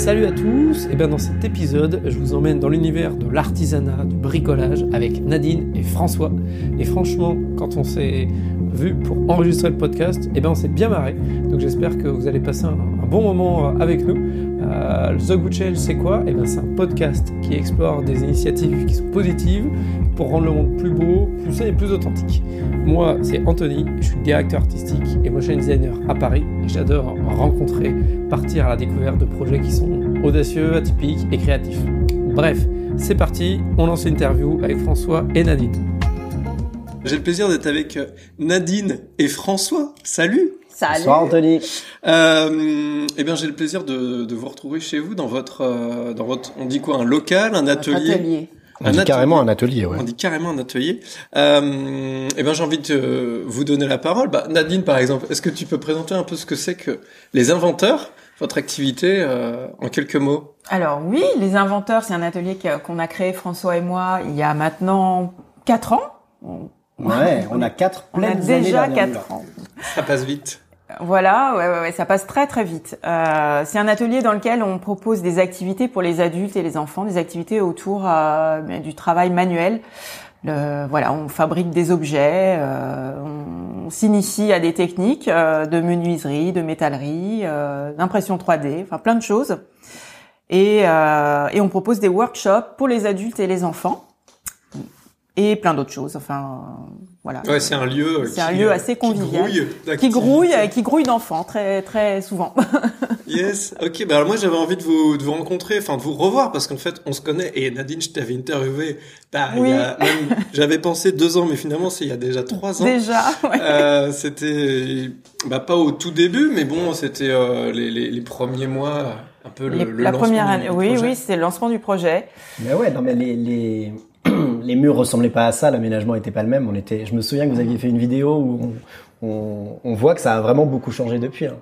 Salut à tous, et bien dans cet épisode, je vous emmène dans l'univers de l'artisanat, du bricolage avec Nadine et François. Et franchement, quand on s'est vu pour enregistrer le podcast, et ben on s'est bien marré. Donc j'espère que vous allez passer un, bon moment euh, avec nous. Euh, The Good Change, c'est quoi? Et ben c'est un podcast qui explore des initiatives qui sont positives pour rendre le monde plus beau, plus sain et plus authentique. Moi, c'est Anthony, je suis directeur artistique et motion designer à Paris. Et j'adore rencontrer, partir à la découverte de projets qui sont audacieux, atypiques et créatifs. Bref, c'est parti, on lance l'interview avec François et Nadine. J'ai le plaisir d'être avec euh, Nadine et François. Salut Salut. Bonsoir Anthony. euh, Eh bien, j'ai le plaisir de, de, vous retrouver chez vous dans votre, euh, dans votre, on dit quoi, un local, un atelier? atelier. On un dit atelier. carrément un atelier, ouais. On dit carrément un atelier. Euh, eh bien, j'ai envie de vous donner la parole. Bah, Nadine, par exemple, est-ce que tu peux présenter un peu ce que c'est que les inventeurs, votre activité, euh, en quelques mots? Alors oui, les inventeurs, c'est un atelier qu'on a créé François et moi il y a maintenant quatre ans. Ouais, on a quatre On a déjà quatre ans. Ça passe vite. Voilà, ouais, ouais, ouais, ça passe très très vite. Euh, c'est un atelier dans lequel on propose des activités pour les adultes et les enfants, des activités autour euh, du travail manuel. Voilà, on fabrique des objets, euh, on, s'initie à des techniques euh, de menuiserie, de métallerie, euh, d'impression 3D, enfin plein de choses. Et, et on propose des workshops pour les adultes et les enfants et plein d'autres choses. Enfin, voilà. Ouais, c'est un lieu. C'est un lieu assez convivial, qui grouille, qui grouille, qui grouille d'enfants très très souvent. yes. Ok. Ben alors moi j'avais envie de vous de vous rencontrer, enfin de vous revoir parce qu'en fait on se connaît et Nadine je t'avais interviewé. Bah, oui. j'avais pensé deux ans, mais finalement c'est il y a déjà trois ans. Déjà. Ouais. Euh, c'était bah pas au tout début, mais bon c'était euh, les, les, les premiers mois. Un peu le, les, le la première année, du oui, projet. oui, c'est le lancement du projet. Mais ouais, non mais les, les les murs ressemblaient pas à ça, l'aménagement était pas le même. On était, je me souviens que vous aviez fait une vidéo où on, voit que ça a vraiment beaucoup changé depuis. Hein.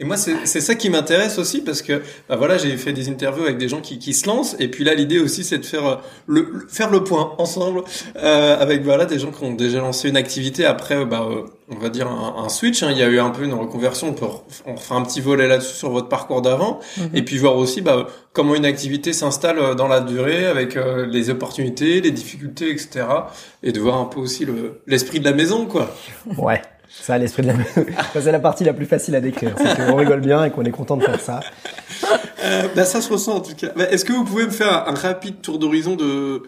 Et moi, c'est ça qui m'intéresse aussi parce que, bah voilà, j'ai fait des interviews avec des gens qui, qui se lancent. Et puis là, l'idée aussi, c'est de faire le, faire le point ensemble euh, avec voilà des gens qui ont déjà lancé une activité. Après, bah, on va dire un, un switch. Hein. Il y a eu un peu une reconversion. On peut on refait un petit volet là-dessus sur votre parcours d'avant. Mhm. Mm -hmm. Et puis voir aussi bah, comment une activité s'installe dans la durée avec euh, les opportunités, les difficultés, etc. Et de voir un peu aussi l'esprit le, de la maison, quoi. Ouais. Ça, l'esprit de la c'est la partie la plus facile à décrire. C'est qu'on rigole bien et qu'on est content de faire ça. Euh, bah, ça se ressent en tout cas. Bah, Est-ce que vous pouvez me faire un rapide tour d'horizon de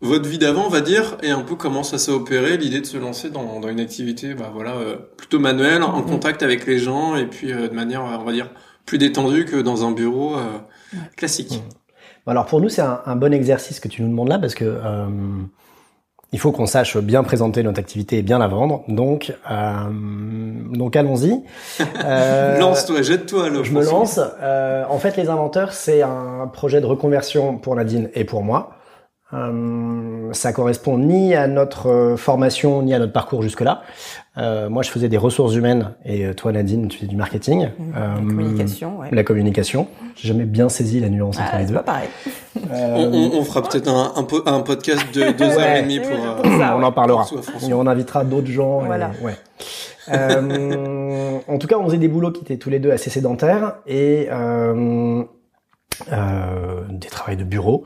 votre vie d'avant, on va dire, et un peu comment ça s'est opéré, l'idée de se lancer dans, dans une activité, bah voilà, euh, plutôt manuelle, en contact avec les gens, et puis euh, de manière, on va dire, plus détendue que dans un bureau euh, classique. Bon, alors pour nous, c'est un, un, bon exercice que tu nous demandes là, parce que euh, il faut qu'on sache bien présenter notre activité et bien la vendre. Donc, euh, donc allons-y. Euh, Lance-toi, jette-toi. Je me lance. Euh, en fait, les inventeurs, c'est un projet de reconversion pour Nadine et pour moi. Euh, ça correspond ni à notre formation ni à notre parcours jusque-là. Euh, moi, je faisais des ressources humaines et toi, Nadine, tu fais du marketing, mmh, la communication. Ouais. La communication. J'ai jamais bien saisi la nuance ah, entre les deux. Pas pareil. Euh, on, on, fera peut-être un, un, un, podcast de deux heures et demie pour. ça, on en parlera. Et on invitera d'autres gens. Voilà. Et, ouais. euh, en tout cas, on faisait des boulots qui étaient tous les deux assez sédentaires et euh, euh, des travails de bureau.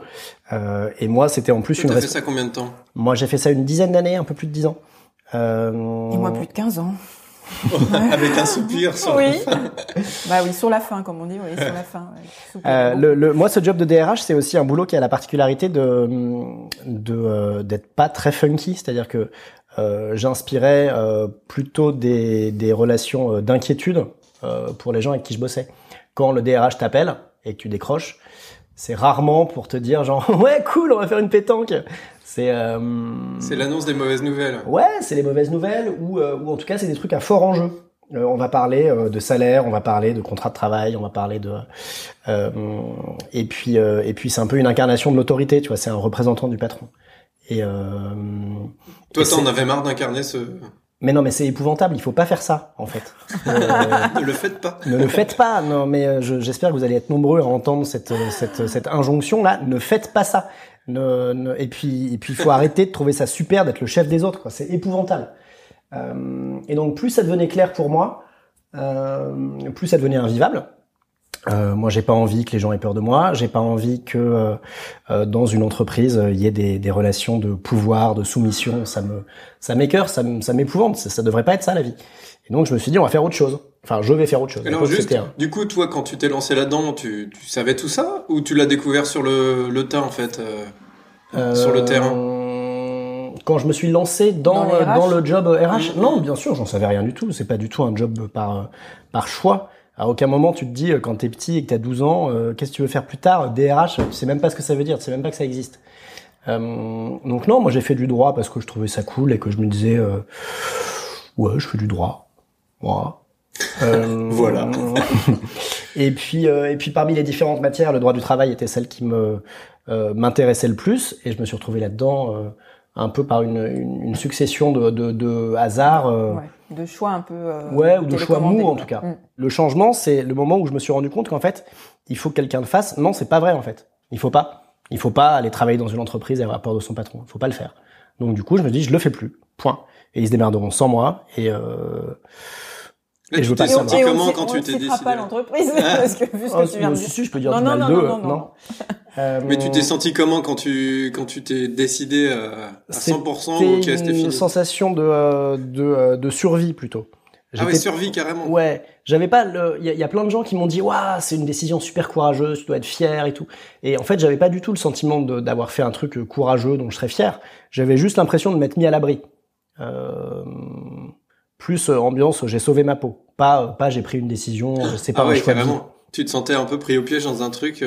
Euh, et moi, c'était en plus une. Tu fait ça combien de temps? Moi, j'ai fait ça une dizaine d'années, un peu plus de dix ans. Euh... Et moi, plus de 15 ans. Avec un soupir sur oui. la fin. Bah oui, sur la fin, comme on dit, oui, sur la fin. Ouais. Euh, le, le, moi, ce job de DRH, c'est aussi un boulot qui a la particularité de de euh, d'être pas très funky, c'est-à-dire que euh, j'inspirais plutôt des des relations d'inquiétude pour les gens avec qui je bossais. Quand le DRH t'appelle et que tu décroches, c'est rarement pour te dire genre ouais cool on va faire une pétanque. C'est euh... c'est l'annonce des mauvaises nouvelles. Ouais c'est les mauvaises nouvelles ou, euh, ou en tout cas c'est des trucs à fort enjeu. Euh, on va parler euh, de salaire on va parler de contrat de travail on va parler de euh, et puis et puis c'est un peu une incarnation de l'autorité tu vois c'est un représentant du patron. Et toi t'en avais marre d'incarner ce mais non, mais c'est épouvantable. Il faut pas faire ça, en fait. Euh, ne le faites pas. ne le faites pas. Non, mais j'espère que vous allez être nombreux à entendre cette cette cette injonction là. Ne faites pas ça. Ne, ne, et puis et puis il faut arrêter de trouver ça super d'être le chef des autres. C'est épouvantable. Euh, et donc plus ça devenait clair pour moi, euh, plus ça devenait invivable. Euh, moi, j'ai pas envie que les gens aient peur de moi. J'ai pas envie que euh, euh, dans une entreprise il y ait des, des, relations de pouvoir, de soumission. Ça me, ça m'écœure, ça, ça m'épouvante. Ça, ça devrait pas être ça la vie. Et donc, je me suis dit, on va faire autre chose. Enfin, je vais faire autre chose. Alors juste, du coup, toi, quand tu t'es lancé là-dedans, tu, tu savais tout ça ou tu l'as découvert sur le, le tas en fait, sur le terrain? quand je me suis lancé dans, dans, le job RH, non, bien sûr, j'en savais rien du tout. C'est pas du tout un job par par choix. À aucun moment tu te dis, euh, quand t'es petit et que t'as 12 ans, euh, qu'est-ce que tu veux faire plus tard? DRH, tu sais même pas ce que ça veut dire, tu sais même pas que ça existe. Euh, donc non, moi j'ai fait du droit parce que je trouvais ça cool et que je me disais, euh, ouais, je fais du droit. Moi. voilà. et puis et puis parmi les différentes matières, le droit du travail était celle qui me m'intéressait le plus et je me suis retrouvé là-dedans un peu par une, une, succession de, de, de hasards. Euh, ouais, de choix un peu. Euh, ouais, ou de choix mous en tout cas. Mm. Le changement, c'est le moment où je me suis rendu compte qu'en fait, il faut que quelqu'un le fasse. Non, c'est pas vrai en fait. Il faut pas. Il faut pas aller travailler dans une entreprise et avoir peur de son patron. Il faut pas le faire. Donc du coup, je me dis, je le fais plus. Point. Et ils se démerderont sans moi. Et euh, et, je veux pas senti comment quand tu t'es décidé pas l'entreprise parce que vu ce que oh, tu viens de dire. Je peux dire non, du mal non, non, non, non. Euh, Mais tu t'es senti comment quand tu quand tu t'es décidé euh, à 100% ou que c'était fini Une sensation de euh, de de survie plutôt. Ah ouais, survie carrément. Ouais, j'avais pas le. Il y, y, a plein de gens qui m'ont dit, waouh, c'est une décision super courageuse, tu dois être fier et tout. Et en fait, j'avais pas du tout le sentiment d'avoir fait un truc courageux dont je serais fier. J'avais juste l'impression de m'être mis à l'abri. Euh, plus ambiance, j'ai sauvé ma peau. Pas, pas j'ai pris une décision, c'est pas ah ouais, choix Tu te sentais un peu pris au piège dans un truc.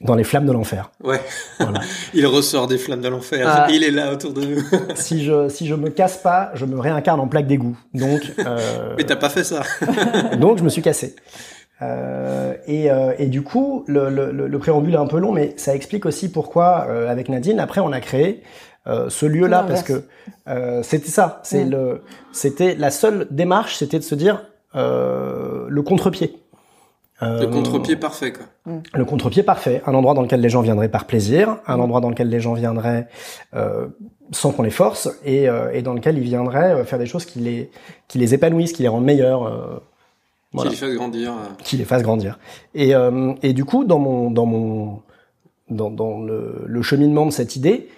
Dans les flammes de l'enfer. Ouais. Voilà. il ressort des flammes de l'enfer. Ah. il est là autour de nous. si je si je me casse pas, je me réincarne en plaque d'égout. Donc. Euh... Mais t'as pas fait ça. donc je me suis cassé. Euh, et, euh, et du coup, le, le, le, préambule est un peu long, mais ça explique aussi pourquoi, euh, avec Nadine, après, on a créé euh, ce lieu-là, parce que euh, c'était ça. C'est mm. le, c'était la seule démarche, c'était de se dire le contre-pied. Euh, le contre-pied parfait, quoi. Le contre-pied parfait, un endroit dans lequel les gens viendraient par plaisir, un endroit dans lequel les gens viendraient euh, sans qu'on les force, et, euh, et, dans lequel ils viendraient euh, faire des choses qui les, qui les épanouissent, qui les rendent meilleurs. Euh, voilà. Qui les fassent grandir. Qui les fassent grandir. Et, et du coup, dans mon, dans mon, dans, dans le, le cheminement de cette idée,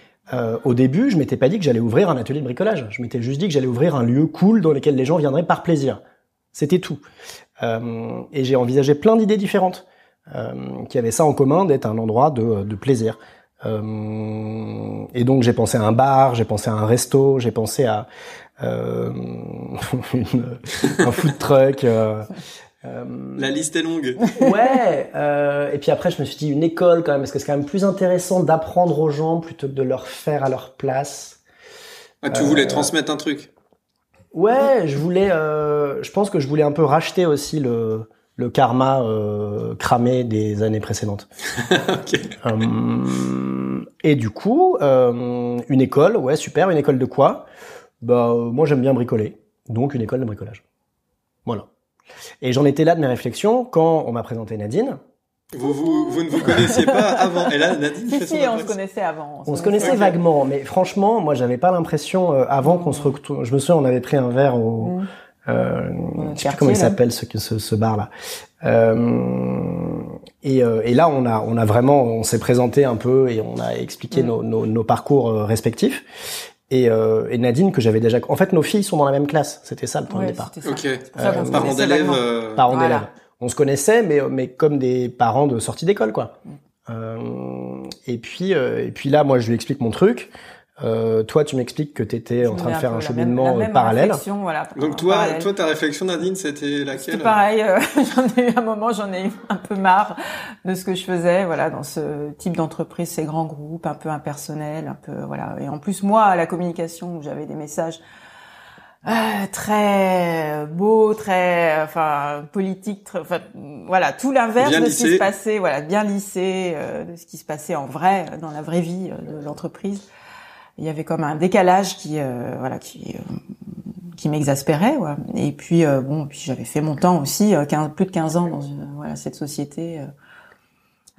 au début, je m'étais pas dit que j'allais ouvrir un atelier de bricolage. Je m'étais juste dit que j'allais ouvrir un lieu cool dans lequel les gens viendraient par plaisir. C'était tout. Euh, et j'ai envisagé plein d'idées différentes euh, qui avaient ça en commun d'être un endroit de, de plaisir. Euh, et donc j'ai pensé à un bar, j'ai pensé à un resto, j'ai pensé à euh, une, un food truck. Euh, La liste est longue. ouais. et puis après, je me suis dit une école quand même, parce que c'est quand même plus intéressant d'apprendre aux gens plutôt que de leur faire à leur place. Ah, tu voulais transmettre un truc. Ouais, je voulais. Euh, je pense que je voulais un peu racheter aussi le le karma euh, cramé des années précédentes. okay. euh, et du coup, une école, ouais, super. Une école de quoi? Bah, moi, j'aime bien bricoler, donc une école de bricolage. Voilà. Et j'en étais là de mes réflexions quand on m'a présenté Nadine. Vous, vous, vous, ne vous connaissiez pas avant. Et là, Nadine si, si, on se connaissait avant. On, se connaissait, vaguement, mais franchement, moi, j'avais pas l'impression euh, avant qu'on se retrouve. Je me souviens, on avait pris un verre au. Mmh. Euh, je sais plus comment il s'appelle ce, ce, ce bar là. Euh, et, euh, et, là, on a, on a vraiment, on s'est présenté un peu et on a expliqué mmh. nos, nos, nos, parcours euh, respectifs. Et, euh, et, Nadine que j'avais déjà. En fait, nos filles sont dans la même classe. C'était ça le point ouais, de départ. Ok. Parents d'élèves. Parents d'élèves on se connaissait, mais mais comme des parents de sortie d'école, quoi. Euh, et puis euh, et puis là, moi, je lui explique mon truc. Euh, toi, tu m'expliques que tu étais en train de faire un cheminement même, parallèle. Voilà, Donc toi, parallèle. toi, ta réflexion, Nadine, c'était laquelle? C'était pareil. Euh, j'en ai eu un moment, j'en ai eu un peu marre de ce que je faisais, voilà, dans ce type d'entreprise, ces grands groupes, un peu impersonnels, un peu, voilà. Et en plus, moi, à la communication, où j'avais des messages euh, très beau, très enfin politique, très, enfin voilà tout l'inverse de ce qui se passait, voilà bien lissé euh, de ce qui se passait en vrai dans la vraie vie euh, de l'entreprise. Il y avait comme un décalage qui voilà qui qui m'exaspérait, ouais. Et puis bon, puis j'avais fait mon temps aussi, 15, plus de 15 ans dans une, voilà cette société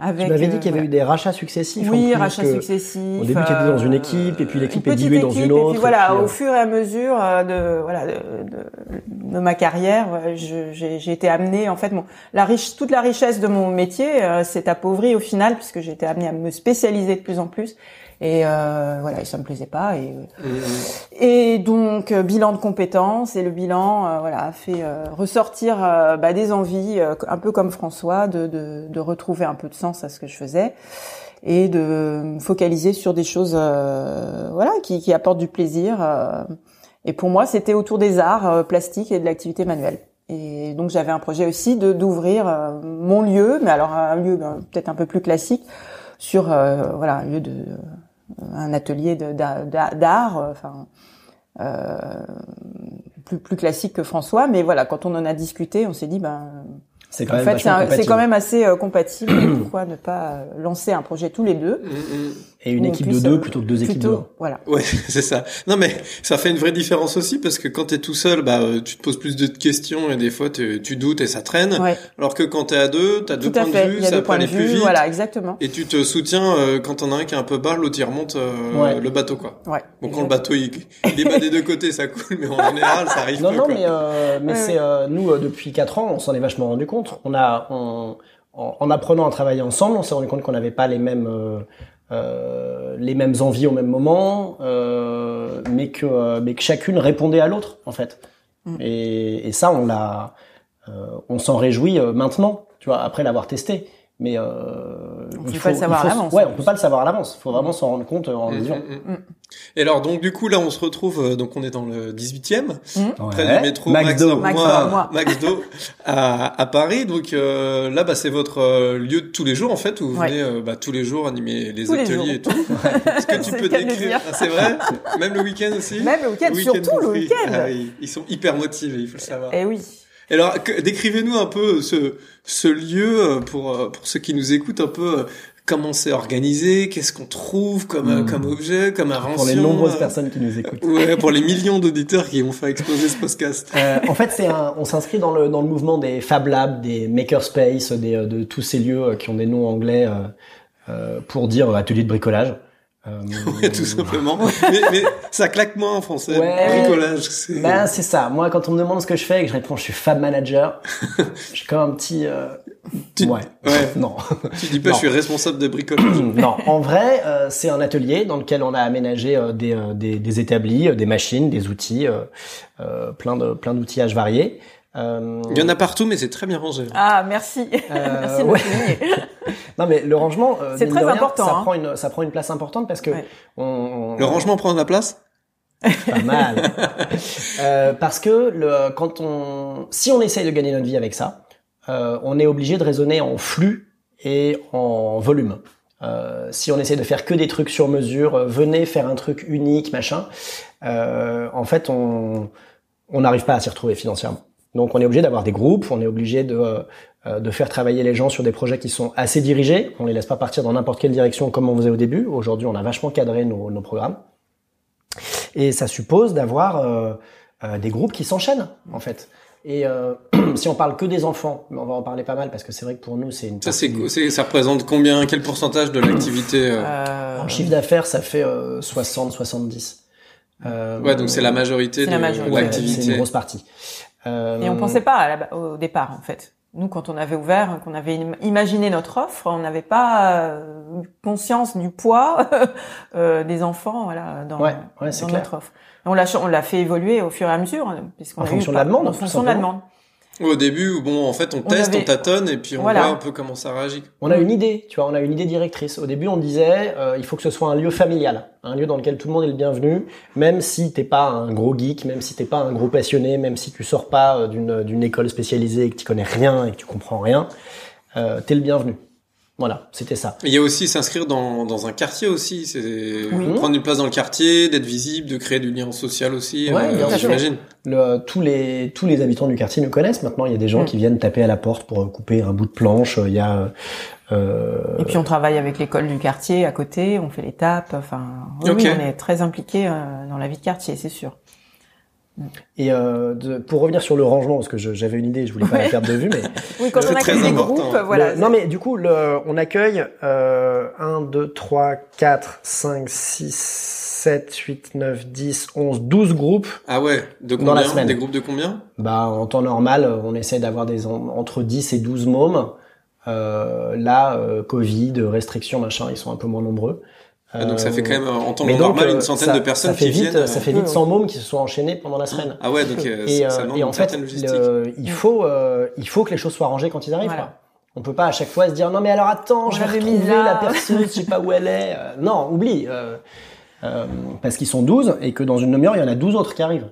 Avec, tu m'avais dit qu'il y avait eu des rachats successifs. Oui, rachats successifs. Au début, tu étais dans une équipe, et puis l'équipe est diluée dans une autre. Et puis voilà, au fur et à mesure de voilà de, de, ma carrière, j'ai été amenée en fait, mon, la riche, toute la richesse de mon métier s'est appauvrie au final puisque j'ai été amenée à me spécialiser de plus en plus et euh, voilà, ça me plaisait pas. Et, mmh. et donc euh, bilan de compétences et le bilan euh, voilà a fait euh, ressortir bah, des envies, un peu comme François, de, de, de, retrouver un peu de sens à ce que je faisais et de me focaliser sur des choses voilà qui, qui apportent du plaisir. et pour moi, c'était autour des arts plastiques et de l'activité manuelle. Et donc j'avais un projet aussi de d'ouvrir mon lieu, mais alors un lieu ben, peut-être un peu plus classique sur voilà un lieu de un atelier d'art, euh, enfin euh, plus plus classique que François, mais voilà, quand on en a discuté, on s'est dit ben c'est quand, en fait, c'est quand même assez euh, compatible. Pourquoi ne pas lancer un projet tous les deux. Et une équipe de deux plutôt que deux équipes de Voilà. Ouais, c'est ça. Non, mais ça fait une vraie différence aussi parce que quand t'es tout seul, bah, euh, tu te poses plus de questions et des fois tu doutes et ça traîne. Alors que quand t'es à deux, t'as deux points de vue, ça peut aller plus vite. Voilà, exactement. Et tu te soutiens euh, quand t'en as un qui est un peu bas, l'autre il remonte euh, le bateau, quoi. Ouais. Bon, quand le bateau il, il est bas des deux côtés, ça coule, mais en général, ça arrive. Non, non, mais mais c'est nous depuis quatre ans, on s'en est vachement rendu compte. On a on, en, apprenant à travailler ensemble, on s'est rendu compte qu'on n'avait pas les mêmes euh, les mêmes envies au même moment, euh, mais que euh, mais que chacune répondait à l'autre en fait. Mm. Et, et, ça, on l'a, on s'en réjouit maintenant, tu vois, après l'avoir testé mais euh, on il faut, pas le savoir à l'avance. Ouais, on peut pas le savoir à l'avance. Il faut vraiment s'en rendre compte en mmh, mmh, mmh. Et alors donc du coup là on se retrouve euh, donc on est dans le 18e près du métro Max, Max, Do, à, à, Paris donc euh, là bah c'est votre euh, lieu de tous les jours en fait où vous venez euh, bah, tous les jours animer les ateliers et tout. Est-ce que tu peux décrire ah, c'est vrai même le week-end aussi Même le week-end surtout le week-end. Ah, ils sont hyper motivés il faut le savoir. Eh oui. Alors, décrivez-nous un peu ce, ce lieu euh, pour, euh, pour ceux qui nous écoutent un peu. Euh, comment c'est organisé, qu'est-ce qu'on trouve comme, hmm. comme objet, comme invention. Pour les nombreuses personnes qui nous écoutent. Ouais, pour les millions d'auditeurs qui vont faire exploser ce podcast. Euh, en fait, c'est un, on s'inscrit dans le, dans le mouvement des Fab Labs, des Makerspace, des, de tous ces lieux qui ont des noms anglais euh, pour dire atelier de bricolage. Euh, tout simplement. mais, mais, ça claque moins en français. Bricolage. C'est... Ben c'est ça. Moi, quand on me demande ce que je fais et que je réponds, je suis fab manager. je suis comme un petit. Euh... Ouais. ouais. Non. Tu dis pas, je suis responsable de bricolage. non. En vrai, euh, c'est un atelier dans lequel on a aménagé euh, des, euh, des, des, établis, des machines, des outils, plein de plein d'outillages variés. Euh... Il y en a partout, mais c'est très bien rangé. Ah, merci. Euh, merci ouais. non, mais le rangement, euh, c'est très important. Ça hein. prend une, ça prend une place importante parce que on, le rangement prend de la place? Pas mal. euh, parce que le, quand on, si on essaye de gagner notre vie avec ça, euh, on est obligé de raisonner en flux et en volume. Euh, si on essaie de faire que des trucs sur mesure, euh, venez faire un truc unique, machin. en fait, on on n'arrive pas à s'y retrouver financièrement. Donc on est obligé d'avoir des groupes, on est obligé de, euh, de faire travailler les gens sur des projets qui sont assez dirigés. On les laisse pas partir dans n'importe quelle direction comme on faisait au début. Aujourd'hui, on a vachement cadré nos, nos programmes. Et ça suppose d'avoir euh, euh, des groupes qui s'enchaînent en fait. Et euh, si on parle que des enfants, on va en parler pas mal parce que c'est vrai que pour nous c'est une. Ça c'est ça représente combien quel pourcentage de l'activité euh... En chiffre d'affaires, ça fait 60 70. ouais, donc c'est la majorité de l'activité. C'est une grosse partie. Euh... Et on pensait pas à la, au départ en fait. Nous, quand on avait ouvert, qu'on avait imaginé notre offre, on n'avait pas euh, conscience du poids euh, des enfants, voilà, dans, ouais, ouais, dans clair. notre offre. On l'a, on l'a fait évoluer au fur et à mesure, puisqu'on en fonction de la demande, en fonction de la demande. Au début, bon, en fait, on, teste, on tâtonne et puis on voit un peu comment ça réagit. On a une idée, tu vois, on a une idée directrice. Au début, on disait, euh, il faut que ce soit un lieu familial, un lieu dans lequel tout le monde est le bienvenu, même si t'es pas un gros geek, même si t'es pas un gros passionné, même si tu sors pas euh, d'une d'une école spécialisée et que tu connais rien et que tu comprends rien, euh, t'es le bienvenu. Voilà, c'était ça. Il y a aussi s'inscrire dans, dans un quartier aussi, c'est prendre une place dans le quartier, d'être visible, de créer du lien social aussi. Ouais, euh, j'imagine. tous les tous les habitants du quartier nous connaissent maintenant. Il y a des gens mm. qui viennent taper à la porte pour couper un bout de planche. Il y a euh... Et puis on travaille avec l'école du quartier à côté, on fait les tapes. Enfin, oui, on est très impliqué euh, dans la vie de quartier, c'est sûr. Et euh, de, pour revenir sur le rangement, parce que j'avais une idée, je voulais pas la perdre de vue, mais oui, quand on accueille des groupes, voilà. non, mais du coup, le, on accueille euh, 1, 2, 3, 4, 5, 6, 7, 8, 9, 10, 11, 12 groupes. Ah ouais, de combien, dans la semaine. Des groupes de combien Bah en temps normal, on essaie d'avoir des entre 10 et 12 mômes. Euh, là, euh, Covid, restrictions, machin, ils sont un peu moins nombreux. Ah, donc ça fait quand même en temps normal une euh, centaine de personnes ça fait qui vite, viennent. Ça fait vite 100 mômes qui se sont enchaînés pendant la semaine. Ah ouais, donc et, ça et en fait, il faut il faut que les choses soient rangées quand ils arrivent. Quoi. On peut pas à chaque fois se dire non mais alors attends, je vais retrouver la personne, je sais pas où elle est. non, oublie. Euh, parce qu'ils sont 12 et que dans une demi-heure, il y en a 12 autres qui arrivent.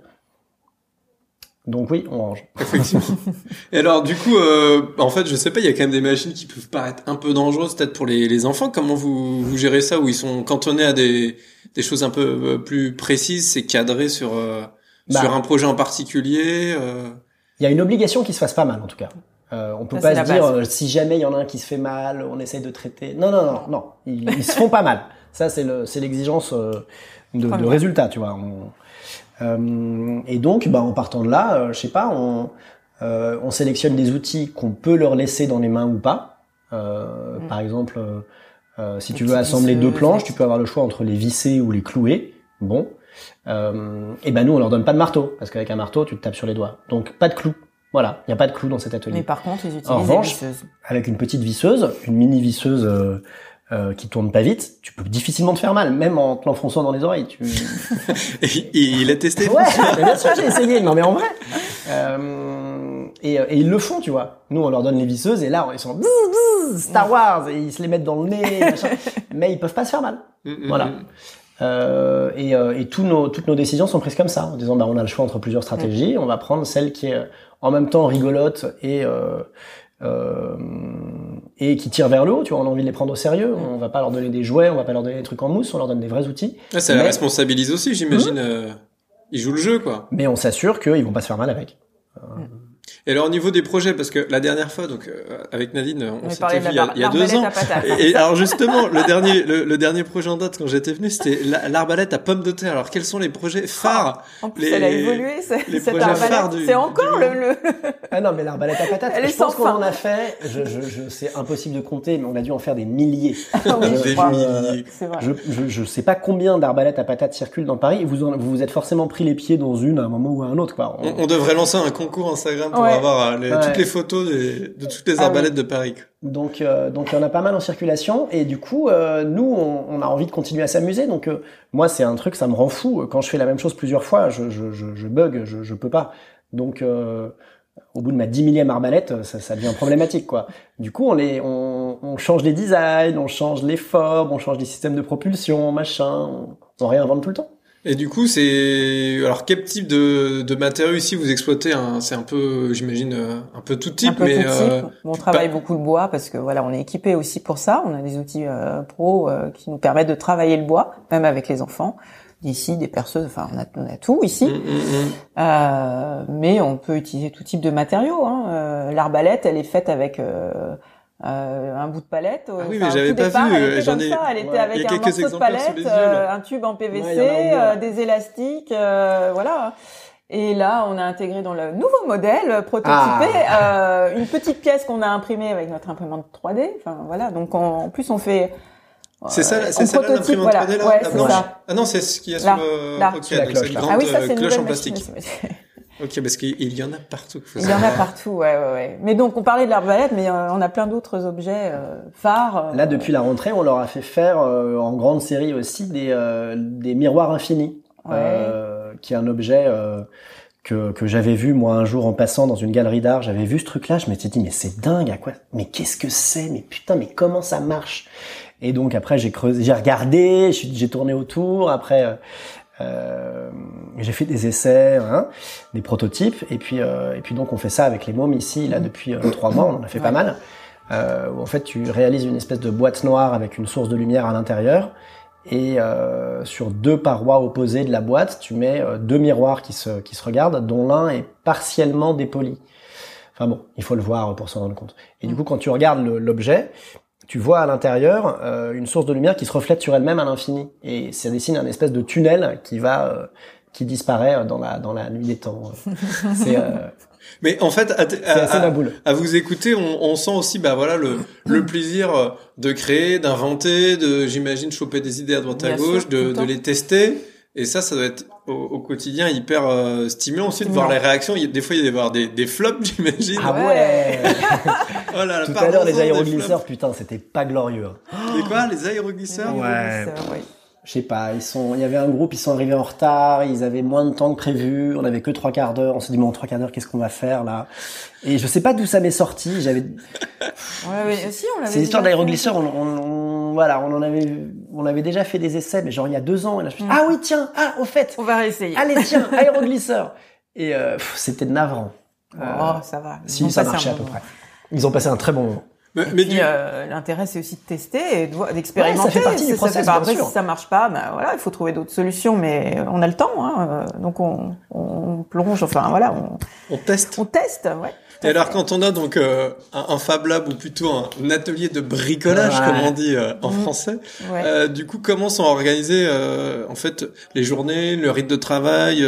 Donc oui, on range. Effectivement. Et alors du coup, euh, en fait, je sais pas, il y a quand même des machines qui peuvent paraître un peu dangereuses, peut-être pour les, les enfants. Comment vous, vous gérez ça, où ils sont cantonnés à des, des choses un peu euh, plus précises, c'est cadré sur euh, bah. sur un projet en particulier. Euh... Il y a une obligation qui se fasse pas mal, en tout cas. Euh, on peut pas se dire euh, si jamais il y en a un qui se fait mal, on essaye de traiter. Non, non, non, non. Ils, ils se font pas mal. Ça, c'est le, c'est l'exigence de, de résultat, tu vois. On, euh, et donc, bah, en partant de là, euh, je sais pas, on, euh, on sélectionne des outils qu'on peut leur laisser dans les mains ou pas. Mm. Par exemple, si tu veux assembler deux planches, tu peux avoir le choix entre les visser ou les clouer. Bon, euh, et ben nous on leur donne pas de marteau parce qu'avec un marteau tu te tapes sur les doigts. Donc pas de clous. Voilà, il n'y a pas de clous dans cet atelier. Mais par contre, ils utilisent en revanche, avec une petite visseuse, une mini visseuse euh, euh, qui tourne pas vite, tu peux difficilement te faire mal, même en te l'enfonçant dans les oreilles. Tu... et, il a testé. Ouais, bien sûr, j'ai essayé. Non, mais en vrai. Euh, et, et, ils le font, tu vois. Nous, on leur donne les visseuses et là, ils sont Star Wars et ils se les mettent dans le nez, machin. mais ils peuvent pas se faire mal. Mm, mm, voilà. Mm. Euh, et, euh, et tous nos, toutes nos décisions sont prises comme ça, en disant bah on a le choix entre plusieurs stratégies, on va prendre celle qui est en même temps rigolote et euh, euh, et qui tirent vers le haut. Tu vois, on a envie de les prendre au sérieux. On va pas leur donner des jouets, on va pas leur donner des trucs en mousse, on leur donne des vrais outils. ça les responsabilise aussi, j'imagine. Mmh. Euh, ils jouent le jeu, quoi. Mais on s'assure qu'ils vont pas se faire mal avec. Mmh. Et alors au niveau des projets, parce que la dernière fois, donc euh, avec Nadine, on, s'était vu il y a, deux ans. Et, alors justement, le dernier, le, dernier projet en date quand j'étais venu, c'était l'arbalète à pommes de terre. Alors quels sont les projets phares? Oh, En plus, elle a évolué. Les projets phares du. C'est encore le, le. Ah non, mais l'arbalète à patates. Elle je pense qu'on en a fait. Je, je, je c'est impossible de compter, mais on a dû en faire des milliers. Ah oui, des milliers. Je, je, je sais pas combien d'arbalètes à patates circulent dans Paris. Vous vous vous êtes forcément pris les pieds dans une à un moment ou à un autre. Quoi. On, devrait lancer un concours Instagram pour avoir les, toutes les photos de toutes les ah arbalètes de Paris. Donc, euh, donc il y en a pas mal en circulation et du coup, euh, nous, on, on, a envie de continuer à s'amuser. Donc, euh, moi, c'est un truc, ça me rend fou. Quand je fais la même chose plusieurs fois, je, je, je, je bug, je, je peux pas. Donc, au bout de ma dix millième arbalète, ça, ça, devient problématique, quoi. Du coup, on les, on, on, change les designs, on change les formes, on change les systèmes de propulsion, machin. on réinvente tout le temps. Et du coup, c'est alors quel type de, de matériaux ici vous exploitez C'est un peu, j'imagine, euh, un peu tout type, un peu mais tout type. Euh, on travaille beaucoup le bois parce que voilà, on est équipé aussi pour ça. On a des outils euh, pro euh, qui nous permettent de travailler le bois, même avec les enfants. D'ici, des perceuses, enfin, on a, on a tout ici. Mmh. mais on peut utiliser tout type de matériaux. Hein. L'arbalète, elle est faite avec euh, un bout de palette. Ah oui, mais j'avais pas vu. Elle était comme ça. Elle était avec un morceau de palette, euh, un tube en PVC, euh, des élastiques, euh, voilà. Et là, on a intégré dans le nouveau modèle prototypé ah. une petite pièce qu'on a imprimée avec notre imprimante 3D. Enfin voilà. Donc en plus, on fait c'est ça, c'est ça l'imprimante 3D là, ouais, la blanche. Ça. Ah non, c'est ce qu'il y a sur le. Là. Okay, la cloche, grande, ah oui, ça, c'est cloche en plastique. Ok, parce qu'il y en a partout. Il y en a partout, ouais, ouais, ouais. Mais donc, on parlait de l'arbalète, mais euh, on a plein d'autres objets euh, phares. Euh, Là, depuis la rentrée, on leur a fait faire en grande série aussi des, des miroirs infinis, qui est un objet que, que j'avais vu moi un jour en passant dans une galerie d'art. J'avais vu ce truc-là, je m'étais dit mais c'est dingue, à quoi Mais qu'est-ce que c'est? Mais putain, mais comment ça marche? Et donc après, j'ai creusé, j'ai regardé, j'ai tourné autour. Après, euh, j'ai fait des essais, hein, des prototypes, et puis euh, et puis donc on fait ça avec les mômes ici là depuis euh, trois mois, on en a fait pas mal. Euh, où en fait tu réalises une espèce de boîte noire avec une source de lumière à l'intérieur, et sur deux parois opposées de la boîte, tu mets deux miroirs qui se qui se regardent, dont l'un est partiellement dépoli. Enfin bon, il faut le voir pour s'en rendre compte. Et du coup, quand tu regardes l'objet, tu vois à l'intérieur euh, une source de lumière qui se reflète sur elle-même à l'infini. Et ça dessine un espèce de tunnel qui va, euh, qui disparaît dans la dans la nuit des temps. C'est mais en fait, à, à, vous écouter, on, on, sent aussi, bah voilà, le, le plaisir de créer, d'inventer, de, j'imagine, choper des idées à droite à gauche, de, de les tester. Et ça, ça doit être au, quotidien hyper euh, stimulant aussi de voir les réactions. des fois, il y a avoir des, des flops, j'imagine. Ah ouais. oh là, Tout à l'heure, les aéroglisseurs, putain, c'était pas glorieux. Et quoi, les aéroglisseurs Ouais je sais pas, ils sont, il y avait un groupe, ils sont arrivés en retard, ils avaient moins de temps que prévu, on avait que trois quarts d'heure, on s'est dit, mais en trois quarts d'heure, qu'est-ce qu'on va faire, là? Et je sais pas d'où ça m'est sorti, j'avais... Ouais, si, on C'est l'histoire d'aéroglisseur, on, on, voilà, on en avait, on avait déjà fait des essais, mais genre il y a deux ans, et là, je me suis dit, mm. ah oui, tiens, ah, au fait. On va réessayer. Allez, tiens, aéroglisseur. et, euh, c'était navrant. Oh, ça va. si, ça marchait à peu près. Ils ont passé un très bon moment. Mais, puis, euh, l'intérêt, c'est aussi de tester et d'expérimenter. ça fait partie du processus, Après, si ça marche pas, ben voilà, il faut trouver d'autres solutions. Mais on a le temps, hein, euh, donc on, on plonge. Enfin voilà, on, on teste. On teste, ouais. Et alors quand on a donc euh, un, Fab Lab ou plutôt un atelier de bricolage comme on dit en mmh. français, du coup comment sont organisées en fait les journées, le rythme de travail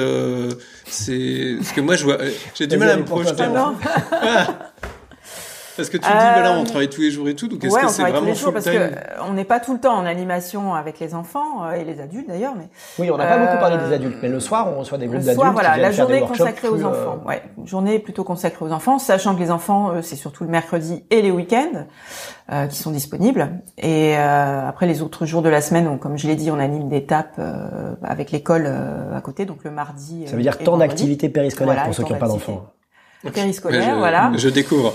C'est ce que moi je vois, j'ai du mal à me projeter. Parce que tu dis, voilà, on euh, travaille tous les jours et tout, donc est-ce que c'est vraiment full parce que euh, on n'est pas tout le temps en animation avec les enfants euh, et les adultes d'ailleurs, mais oui, on n'a pas beaucoup parlé des adultes, mais le soir, on reçoit des groupes d'adultes. Le soir, voilà, la journée consacrée aux enfants, ouais, journée plutôt consacrée aux enfants, sachant que les enfants, c'est surtout le mercredi et les week-ends euh, qui sont disponibles. Et euh, après les autres jours de la semaine, donc, comme je l'ai dit, on anime des tapes avec l'école à côté, donc le mardi. Ça veut dire tant d'activités périscolaires pour ceux qui n'ont pas d'enfants périscolaire, voilà. Je découvre.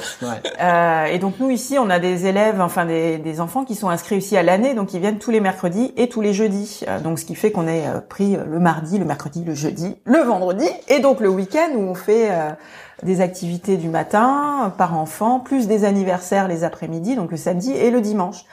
Euh, et donc nous ici, on a des élèves, enfin des, des enfants qui sont inscrits aussi à l'année, donc ils viennent tous les mercredis et tous les jeudis. Euh, donc ce qui fait qu'on est euh, pris le mardi, le mercredi, le jeudi, le vendredi, et donc le week-end où on fait des activités du matin par enfant, plus des anniversaires les après-midi, donc le samedi et le dimanche.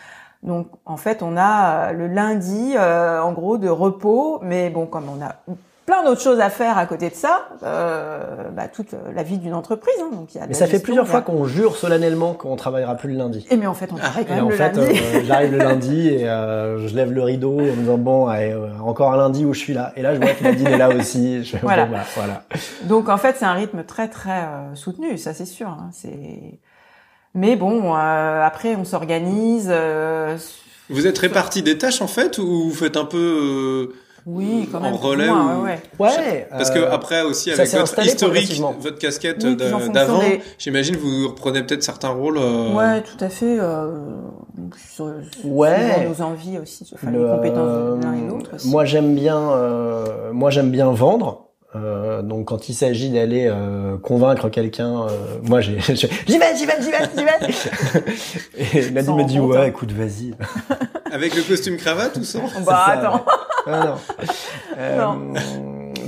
Donc en fait, on a le lundi, en gros, de repos, mais bon, comme on a plein d'autres choses à faire à côté de ça, euh, bah, toute la vie d'une entreprise. Hein, donc il y a mais ça fait plusieurs fois qu'on jure solennellement qu'on travaillera plus le lundi. Et mais en fait, on travaille quand même en le fait, lundi. Euh, j'arrive le lundi et euh, je lève le rideau en me disant bon, allez, euh, encore un lundi où je suis là. Et là, je vois que Nadine est là aussi. Je, voilà. Bon, bah, voilà. Donc en fait, c'est un rythme très très euh, soutenu, ça c'est sûr. Hein, c'est. Mais bon, après, on s'organise. vous êtes répartis des tâches en fait ou vous faites un peu oui, quand même. En relais ouais, ouais. Parce que après aussi avec votre historique, votre casquette d'avant, j'imagine vous reprenez peut-être certains rôles. Euh... Ouais, tout à fait. Euh, sur, ouais. nos envies aussi, enfin, les compétences de l'un et l'autre. Moi, j'aime bien. Euh, moi, j'aime bien vendre. Euh, donc quand il s'agit d'aller euh, convaincre quelqu'un, euh, moi j'ai j'y vais, j'y vais, j'y vais, j'y vais. Et Nadine me dit ouais, hein. écoute, vas-y. Avec le costume cravate ou sans? Bah attends. Ah, non.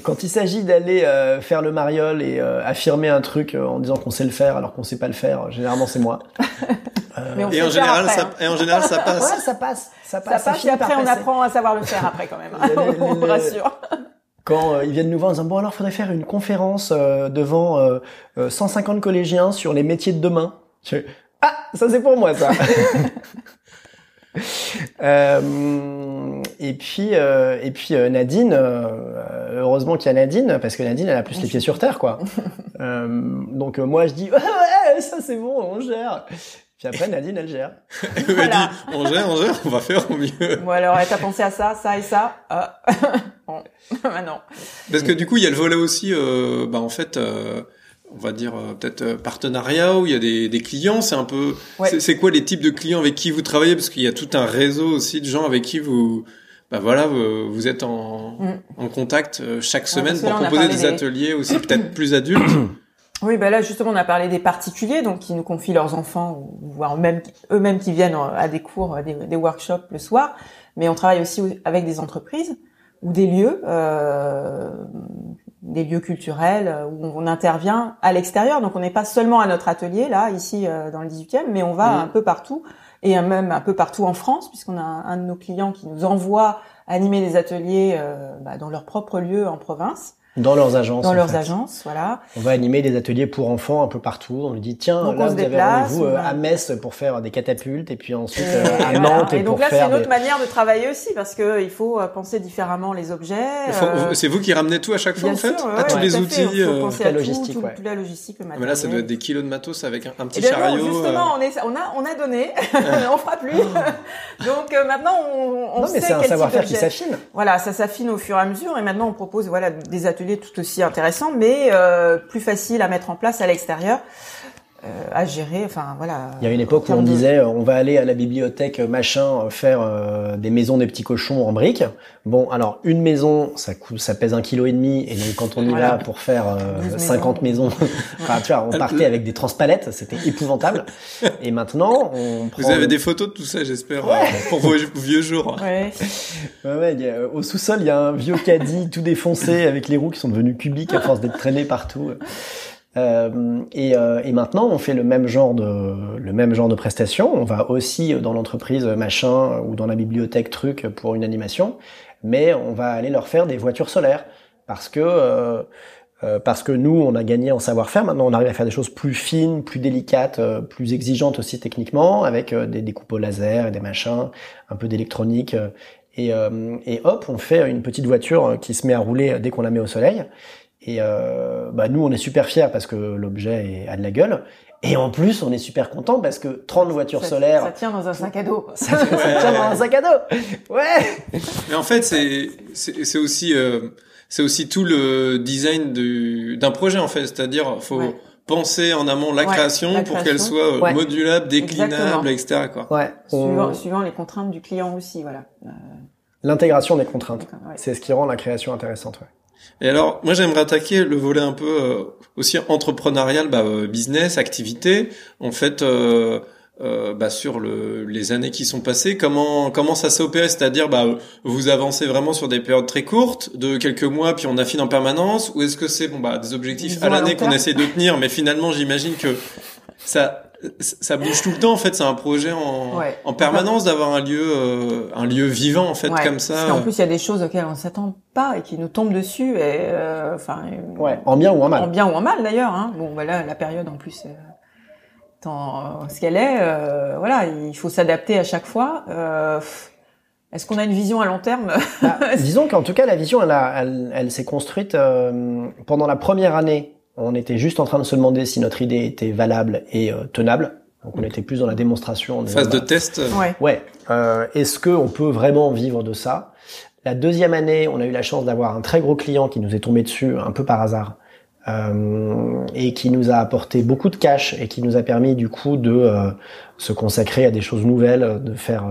Quand il s'agit d'aller faire le mariole et affirmer un truc en disant qu'on sait le faire alors qu'on sait pas le faire, généralement c'est moi. et, en général, ça, et en général, ça passe. Ouais, ça passe. Ça passe. Ça passe et après, on apprend à savoir le faire après quand même. on me rassure quand euh, ils viennent nous voir en disant bon alors faudrait faire une conférence euh, devant 150 euh, collégiens sur les métiers de demain. Je... Ah ça c'est pour moi ça. et puis et puis Nadine, heureusement qu'il y a Nadine parce que Nadine elle a plus les pieds sur terre quoi. donc moi je dis ouais ça c'est bon on gère. Puis après, Nadine, elle gère. elle m'a dit, on gère, on gère, on va faire au mieux. Bon, alors, t'as pensé à ça, ça et ça ah. Bon, maintenant. Parce que du coup, il y a le volet aussi, euh, bah, en fait, euh, on va dire euh, peut-être euh, partenariat où il y a des, des clients. C'est un peu, c'est quoi les types de clients avec qui vous travaillez? Parce qu'il y a tout un réseau aussi de gens avec qui vous, bah voilà, vous, vous êtes en, mm. en contact euh, chaque semaine pour proposer des, des ateliers aussi peut-être plus adultes. Oui, ben là justement on a parlé des particuliers, donc qui nous confient leurs enfants, ou voire même eux-mêmes qui viennent à des cours, des, des, workshops le soir. Mais on travaille aussi avec des entreprises ou des lieux, euh, des lieux culturels euh, où on intervient à l'extérieur. Donc on n'est pas seulement à notre atelier là, ici euh, dans le 18e, mais on va mmh. un peu partout et même un peu partout en France, puisqu'on a un, de nos clients qui nous envoie animer des ateliers euh, bah, dans leur propre lieu en province. Dans leurs agences. Dans leurs agences, voilà. On va animer des ateliers pour enfants un peu partout. On lui dit tiens, là vous avez rendez-vous euh, à Metz pour faire des catapultes et puis ensuite euh, à Nantes et, et donc là c'est une autre manière de travailler aussi parce que il faut euh, penser différemment les objets. C'est vous qui ramenez tout à chaque fois en fait, à tous les outils. Il faut penser à la logistique, tout, toute la logistique, le matériel. Mais là ça doit être des kilos de matos avec un, petit chariot. Non, justement, on, est, on a on a donné, on fera plus. donc maintenant on, on non, mais c'est un savoir-faire qui s'affine. Voilà, ça s'affine au fur et à mesure et maintenant on propose voilà des ateliers tout aussi intéressants mais euh, plus faciles à mettre en place à l'extérieur. Euh, à gérer. Enfin voilà. Il y a une époque où on disait on va aller à la bibliothèque machin faire euh, des maisons des petits cochons en briques. Bon alors une maison ça coûte ça pèse un kilo et demi et donc quand on y va pour faire 50 maisons, enfin tu vois on partait avec des transpalettes c'était épouvantable et maintenant on prend... Vous avez des photos de tout ça j'espère pour vos vieux jours. Ouais. ouais, ouais au sous-sol il y a un vieux caddie tout défoncé avec les roues qui sont devenues cubiques à force d'être traînées partout. Euh, et, euh, et, maintenant, on fait le même genre de le même genre de prestation. On va aussi dans l'entreprise machin ou dans la bibliothèque truc pour une animation, mais on va aller leur faire des voitures solaires parce que euh, euh parce que nous, on a gagné en savoir-faire. Maintenant, on arrive à faire des choses plus fines, plus délicates, plus exigeantes aussi techniquement, avec des découpes au laser et des machins, un peu d'électronique. Et, et hop, on fait une petite voiture qui se met à rouler dès qu'on la met au soleil. Et euh, bah nous, on est super fiers parce que l'objet a de la gueule. Et en plus, on est super content parce que 30 voitures solaires. Ça tient dans un sac à dos. Ça, tient dans un sac à dos. Ouais. Mais en fait, c'est c'est aussi euh, c'est aussi tout le design d'un projet en fait. C'est-à-dire, faut penser en amont la, création, pour qu'elle soit euh, modulable, déclinable, etc. Quoi. Ouais. Suivant, suivant, les contraintes du client aussi, voilà. Euh, L'intégration des contraintes. C'est ce qui rend la création intéressante. Ouais. Et alors, moi, j'aimerais attaquer le volet un peu euh, aussi entrepreneurial, bah, euh, business, activité. En fait, euh, euh bah, sur le, les années qui sont passées, comment comment ça s'est opéré? C'est-à-dire, bah, vous avancez vraiment sur des périodes très courtes, de quelques mois, puis on affine en permanence, ou est-ce que c'est bon, bah, des objectifs à l'année qu'on essaie de tenir, mais finalement, j'imagine que ça ça bouge tout le temps en fait c'est un projet en, en permanence d'avoir un lieu euh, un lieu vivant en fait comme ça. Parce en plus il y a des choses auxquelles on s'attend pas et qui nous tombent dessus et euh, enfin ouais en bien ou en mal. En bien ou en mal d'ailleurs hein. bon voilà la période en plus euh, ce qu'elle est voilà il faut s'adapter à chaque fois. Est-ce qu'on a une vision à long terme? Bah, Disons qu'en tout cas la vision elle, elle, elle s'est construite pendant la première année on était juste en train de se demander si notre idée était valable et euh, tenable. Donc on était plus dans la démonstration. Phase de test. Ouais. ouais. Euh, Est-ce qu'on peut vraiment vivre de ça? La deuxième année, on a eu la chance d'avoir un très gros client qui nous est tombé dessus un peu par hasard euh, et qui nous a apporté beaucoup de cash et qui nous a permis du coup de euh, se consacrer à des choses nouvelles, de faire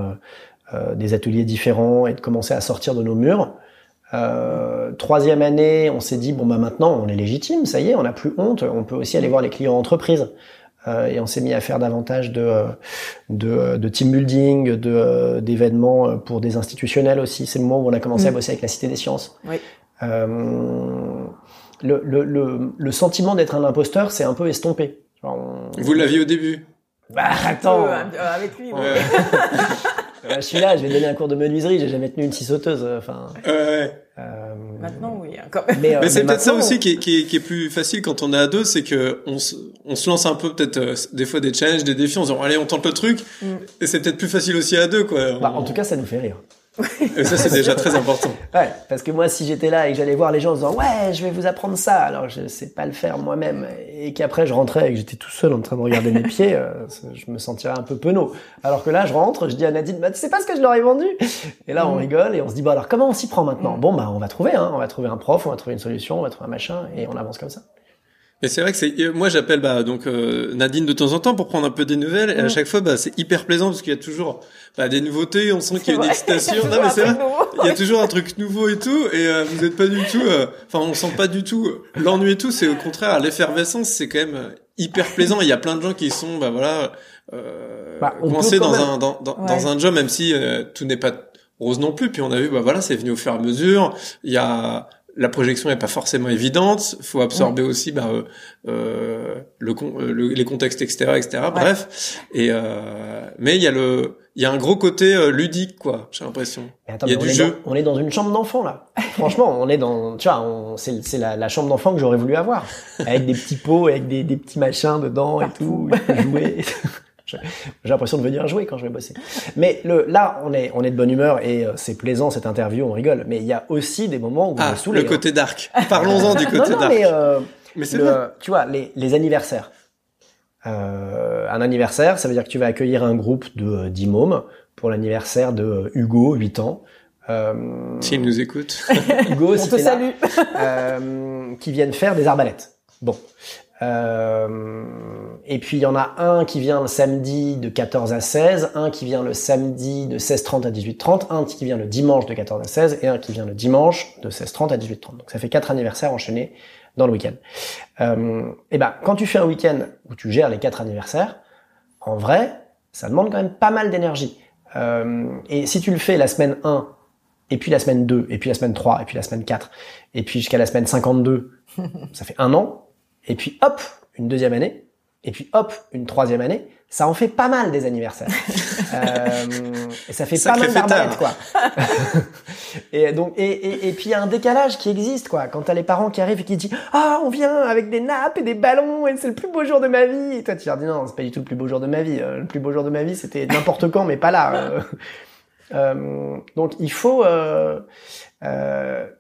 euh, des ateliers différents et de commencer à sortir de nos murs. Euh, troisième année, on s'est dit bon bah maintenant on est légitime, ça y est, on n'a plus honte, on peut aussi aller voir les clients entreprises. Euh, et on s'est mis à faire davantage de, de, de team building, de d'événements pour des institutionnels aussi. C'est le moment où on a commencé à mm. bosser avec la Cité des Sciences. Oui. Euh, le, le, le, le, sentiment d'être un imposteur, c'est un peu estompé. Vous l'aviez au début Bah attends. Euh, avec lui. Ouais. je suis là, je vais donner un cours de menuiserie, j'ai jamais tenu une scie sauteuse. Enfin. Ouais. Euh... Maintenant, oui, hein, quand même. Mais, euh, c'est peut-être ça aussi qui est, qui, est, qui est, plus facile quand on est à deux, c'est que on se, on se lance un peu peut-être euh, des fois des challenges, des défis, on se dit allez, on tente le truc, mm. et c'est peut-être plus facile aussi à deux, quoi. Bah, En tout cas, ça nous fait rire. Et ça, c'est déjà très important. Ouais, parce que moi, si j'étais là et que j'allais voir les gens en disant ouais, je vais vous apprendre ça, alors je sais pas le faire moi-même, et qu'après je rentrais et que j'étais tout seul en train de regarder mes pieds, euh, je me sentirais un peu penaud. Alors que là, je rentre, je dis à Nadine, bah, tu sais pas ce que je leur ai vendu? Et là, on mm. rigole et on se dit bon alors comment on s'y prend maintenant? Mm. Bon bah on va trouver, hein, on va trouver un prof, on va trouver une solution, on va trouver un machin et on avance comme ça. Et c'est vrai que c'est euh, moi j'appelle bah donc euh, Nadine de temps en temps pour prendre un peu des nouvelles. Et à chaque fois bah c'est hyper plaisant parce qu'il y a toujours bah, des nouveautés, on sent qu'il y a une excitation. non mais c'est vrai, il y a toujours un truc nouveau et tout. Et euh, vous êtes pas du tout enfin on sent pas du tout l'ennui et tout, c'est au contraire l'effervescence, c'est quand même hyper plaisant, il y a plein de gens qui sont bah voilà euh, bah, coincés dans un dans, dans, dans, un job même si tout n'est pas rose non plus. Puis on a vu bah voilà, c'est venu au fur et à mesure, il y a la projection est pas forcément évidente. Faut absorber aussi bah, euh, le, les contextes extérieurs, etc. Bref. Et mais il y a le il y a un gros côté ludique quoi. J'ai l'impression. Il y a du jeu. on est dans une chambre d'enfant là. Franchement, on est dans tu vois, c'est la, la, chambre d'enfant que j'aurais voulu avoir avec des petits pots, avec des, des petits machins dedans et tout, jouer. J'ai l'impression de venir jouer quand je vais bosser. Mais le, là, on est, on est de bonne humeur et euh, c'est plaisant cette interview, on rigole. Mais il y a aussi des moments où ah, Le côté dark. Parlons-en du côté dark. Mais, euh, mais c'est Tu vois, les, les anniversaires. Euh, un anniversaire, ça veut dire que tu vas accueillir un groupe de euh, 10 mômes pour l'anniversaire de Hugo, 8 ans. Euh, S'il nous écoute. Hugo, on te salue. euh, qui viennent faire des arbalètes. Bon. Euh, et puis il y en a un qui vient le samedi de 14 à 16, un qui vient le samedi de 16h30 à 18h30, un qui vient le dimanche de 14 à 16 et un qui vient le dimanche de 16h30 à 18h30. Donc ça fait quatre anniversaires enchaînés dans le week-end. Euh, et ben quand tu fais un week-end où tu gères les quatre anniversaires, en vrai, ça demande quand même pas mal d'énergie. Euh, et si tu le fais la semaine 1, et puis la semaine 2, et puis la semaine 3, et puis la semaine 4, et puis jusqu'à la semaine 52, ça fait un an, et puis hop, une deuxième année, et puis hop, une troisième année, ça en fait pas mal des anniversaires. euh, et ça fait pas mal d'arbalètes, quoi. et donc, et, et, et puis il y a un décalage qui existe, quoi. Quand t'as les parents qui arrivent et qui disent, ah, on vient avec des nappes et des ballons et c'est le plus beau jour de ma vie. Et toi, tu leur dis, non, c'est pas du tout le plus beau jour de ma vie. Euh, le plus beau jour de ma vie, c'était n'importe quand, mais pas là. Euh, euh donc, il faut euh,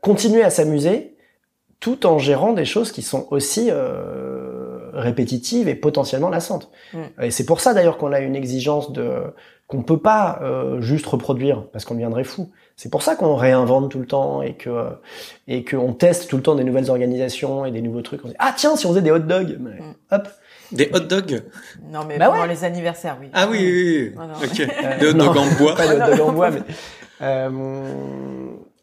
continuer à s'amuser tout en gérant des choses qui sont aussi euh, répétitives et potentiellement lassantes. Mm. Et c'est pour ça d'ailleurs qu'on a une exigence de qu'on peut pas euh, juste reproduire parce qu'on deviendrait fou. C'est pour ça qu'on réinvente tout le temps et que et qu'on teste tout le temps des nouvelles organisations et des nouveaux trucs. On dit ah tiens si on faisait des hot dogs, mm. hop. Des hot dogs Non mais bah pendant les anniversaires oui. Ah oui oui. oui. Ok. des hot dogs en bois. Pas des hot dogs en bois mais. Euh,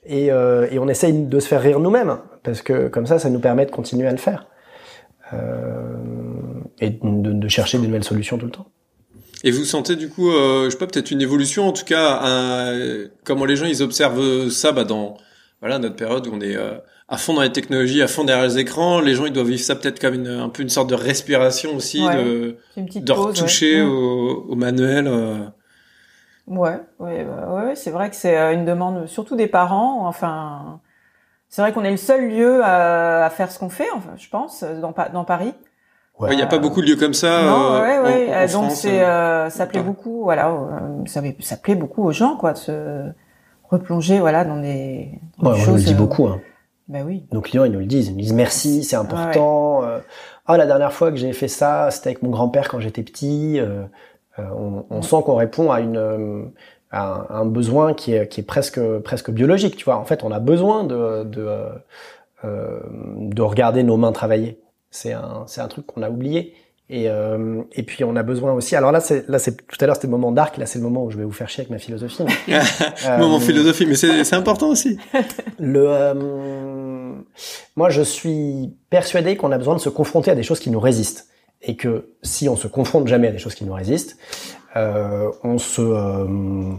et, euh, et on essaye de se faire rire nous-mêmes parce que comme ça, ça nous permet de continuer à le faire euh, et de, de, chercher des nouvelles solutions tout le temps. Et vous sentez du coup, euh, je sais pas, peut-être une évolution, en tout cas, un, comment les gens ils observent ça bah, dans voilà notre période où on est euh, à fond dans les technologies, à fond derrière les écans. Les gens ils doivent vivre ça peut-être comme une, un peu une sorte de respiration aussi, de, de retoucher au, au, manuel. Euh. Ouais, ouais, bah, ouais, c'est vrai que c'est euh, une demande surtout des parents. Enfin, c'est vrai qu'on est le seul lieu à, à faire ce qu'on fait, enfin, je pense, dans, dans Paris. Il n'y a pas beaucoup de lieux comme ça. Non, ouais, ouais. Donc c'est, euh, ça plaît beaucoup, voilà, euh, ça, ça plaît beaucoup aux gens, quoi, de se replonger, voilà, dans des, dans choses. On le dit beaucoup. Hein. Ben oui. Nos clients, ils nous le disent, ils nous disent merci, c'est important. Ah, la dernière fois que j'ai fait ça, c'était avec mon grand-père quand j'étais petit. Euh, on, on sent qu'on répond à une euh, à un, besoin qui est, qui est presque presque biologique. Tu vois, en fait, on a besoin de de, euh, de regarder nos mains travailler. C'est un c'est un truc qu'on a oublié. Et, euh, et puis on a besoin aussi. Alors là, c'est là, c'est tout à l'heure c'était le moment dark. Là, c'est le moment où je vais vous faire chier avec ma philosophie. moment philosophie, mais c'est c'est important aussi. le euh, moi, je suis persuadé qu'on a besoin de se confronter à des choses qui nous résistent et que si on se confronte jamais à des choses qui nous résistent, euh, on se euh,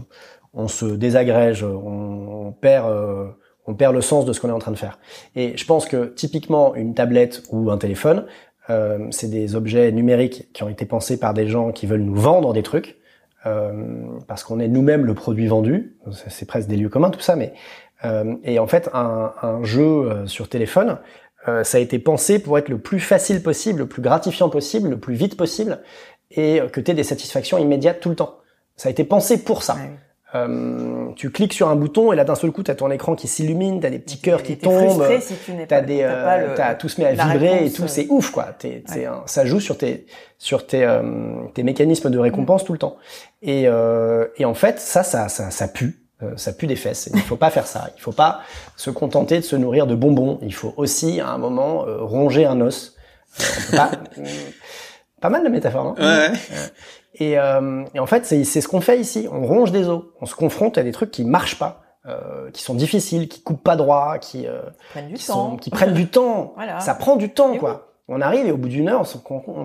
on se désagrège, on, perd euh, on perd le sens de ce qu'on est en train de faire. Et je pense que typiquement une tablette ou un téléphone, euh, c'est des objets numériques qui ont été pensés par des gens qui veulent nous vendre des trucs. parce qu'on est nous-mêmes le produit vendu, c'est presque des lieux communs tout ça, mais et en fait un, un jeu sur téléphone, euh, ça a été pensé pour être le plus facile possible, le plus gratifiant possible, le plus vite possible, et que tu aies des satisfactions immédiates tout le temps. Ça a été pensé pour ça. Euh, tu cliques sur un bouton et là d'un seul coup t'as ton écran qui s'illumine, t'as des petits cœurs qui tombent, si t'as des, euh, t'as tout se met à vibrer et tout, c'est ouf quoi. T'es, ça joue sur tes sur tes euh, tes mécanismes de récompense mm. tout le temps. Et euh, et en fait ça ça ça, ça pue. Euh, ça pue des fesses. Il faut pas faire ça. Il faut pas se contenter de se nourrir de bonbons. Il faut aussi, à un moment, euh, ronger un os. Euh, pas, pas mal de métaphores. Hein ouais. Et, et, en fait, c'est ce qu'on fait ici. On ronge des os. On se confronte à des trucs qui marchent pas. qui sont difficiles, qui coupent pas droit, qui, prennent du qui, temps. Sont, qui prennent du temps. Voilà. Ça prend du temps, quoi on arrive et au bout d'une heure, on se,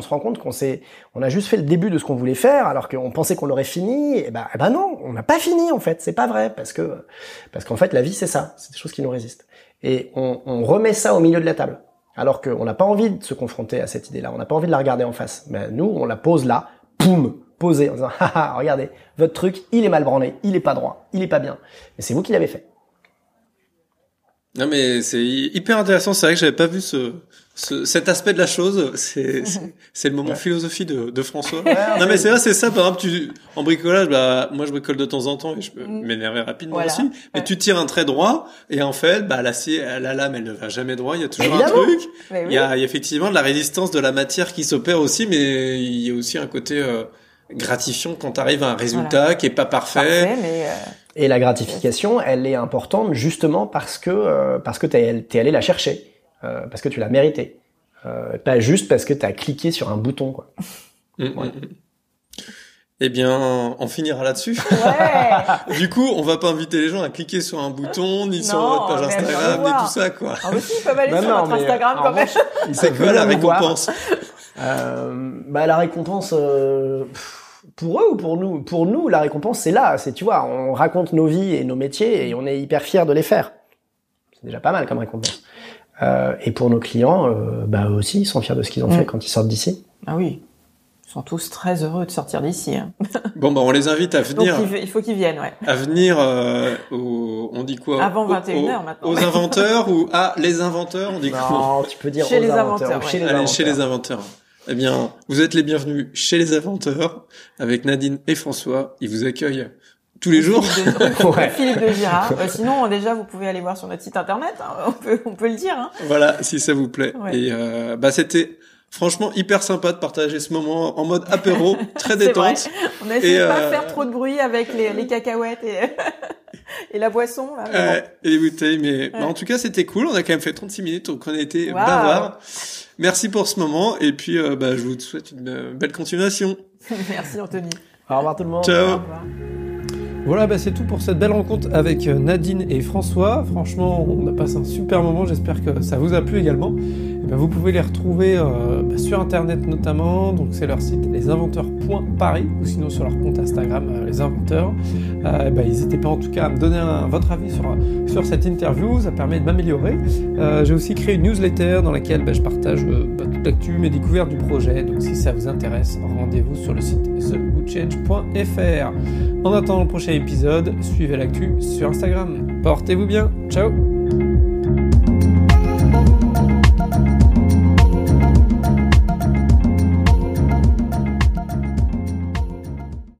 rend compte qu'on s'est, on a juste fait le début de ce qu'on voulait faire, alors qu'on pensait qu'on l'aurait fini. Et ben, ben non, on n'a pas fini en fait. C'est pas vrai parce que, parce qu'en fait, la vie c'est ça, c'est des choses qui nous résistent. Et on, on remet ça au milieu de la table. Alors qu'on n'a pas envie de se confronter à cette idée-là, on n'a pas envie de la regarder en face. Mais nous, on la pose là, poum, posée, en disant, haha, regardez, votre truc, il est mal branlé, il est pas droit, il est pas bien. Et c'est vous qui l'avez fait. Non mais c'est hyper intéressant. C'est vrai que j'avais pas vu ce, ce, cet aspect de la chose. C'est c'est le moment philosophie de, de François. non mais c'est vrai, c'est ça. Par exemple, tu en bricolage, bah moi je bricole de temps en temps et je peux mm. m'énerver rapidement aussi. Mais tu tires un trait droit et en fait, bah l'acier, la lame, elle ne va jamais droit. Il y a toujours un truc. Il y, a, il y a effectivement de la résistance de la matière qui s'opère aussi, mais il y a aussi un côté euh, gratifiant quand tu arrives à un résultat qui est pas parfait. mais euh, Et la gratification, elle est importante justement parce que euh, parce que t'es es allé la chercher, euh, parce que tu l'as mérité, pas juste parce que tu as cliqué sur un bouton quoi. Mm, mm, mm. Eh bien, on finira là-dessus. Ouais. du coup, on va pas inviter les gens à cliquer sur un bouton, ni sur votre page Instagram, ni tout ça, quoi. Ah, aussi, ils peuvent aller sur notre Instagram quand même. C'est quoi la récompense euh, bah, la récompense, euh, pour eux ou pour nous? Pour nous, la récompense, c'est là. C'est, tu vois, on raconte nos vies et nos métiers et on est hyper fiers de les faire. C'est déjà pas mal comme récompense. Euh, et pour nos clients, euh, bah aussi, ils sont fiers de ce qu'ils ont mm. fait quand ils sortent d'ici. Ah oui. Ils sont tous très heureux de sortir d'ici. Hein. bon, bah, on les invite à venir. Donc, il faut qu'ils viennent, ouais. À venir, euh, on dit quoi? Avant 21h maintenant. Aux inventeurs ou à les inventeurs, on dit non, quoi tu peux dire chez les inventeurs. Chez, les Allez, chez les inventeurs. Eh bien, vous êtes les bienvenus chez les inventeurs avec Nadine et François. Ils vous accueillent tous les jours. Philippe de Girard. Euh, sinon, déjà, vous pouvez aller voir sur notre site internet. Hein. On, peut, on peut le dire. Hein. Voilà, si ça vous plaît. Et euh, bah, c'était franchement hyper sympa de partager ce moment en mode apéro, très détente. On a essayé de pas euh, faire trop de bruit avec les, les cacahuètes et, et la boisson. Là, et les bouteilles, mais bah, en tout cas, c'était cool. On a quand même fait 36 minutes, donc on a été wow. bavard. Merci pour ce moment et puis euh, bah, je vous souhaite une euh, belle continuation. Merci Anthony. Au revoir tout le monde. Ciao. Voilà, bah c'est tout pour cette belle rencontre avec euh, Nadine et François. Franchement, on a passé un super moment. J'espère que ça vous a plu également. Ben, vous pouvez les retrouver euh, bah, sur internet notamment. Donc c'est leur site lesinventeurs.paris ou sinon sur leur compte Instagram euh, les inventeurs. Euh, bah, n'hésitez pas en tout cas à me donner votre avis sur, sur cette interview. Ça permet de m'améliorer. J'ai aussi créé une newsletter dans laquelle bah, je partage toute l'actu, mes découvertes du projet. Donc si ça vous intéresse, rendez-vous sur le site thegoodchange.fr. En attendant le prochain épisode, suivez l'actu sur Instagram. Portez-vous bien. Ciao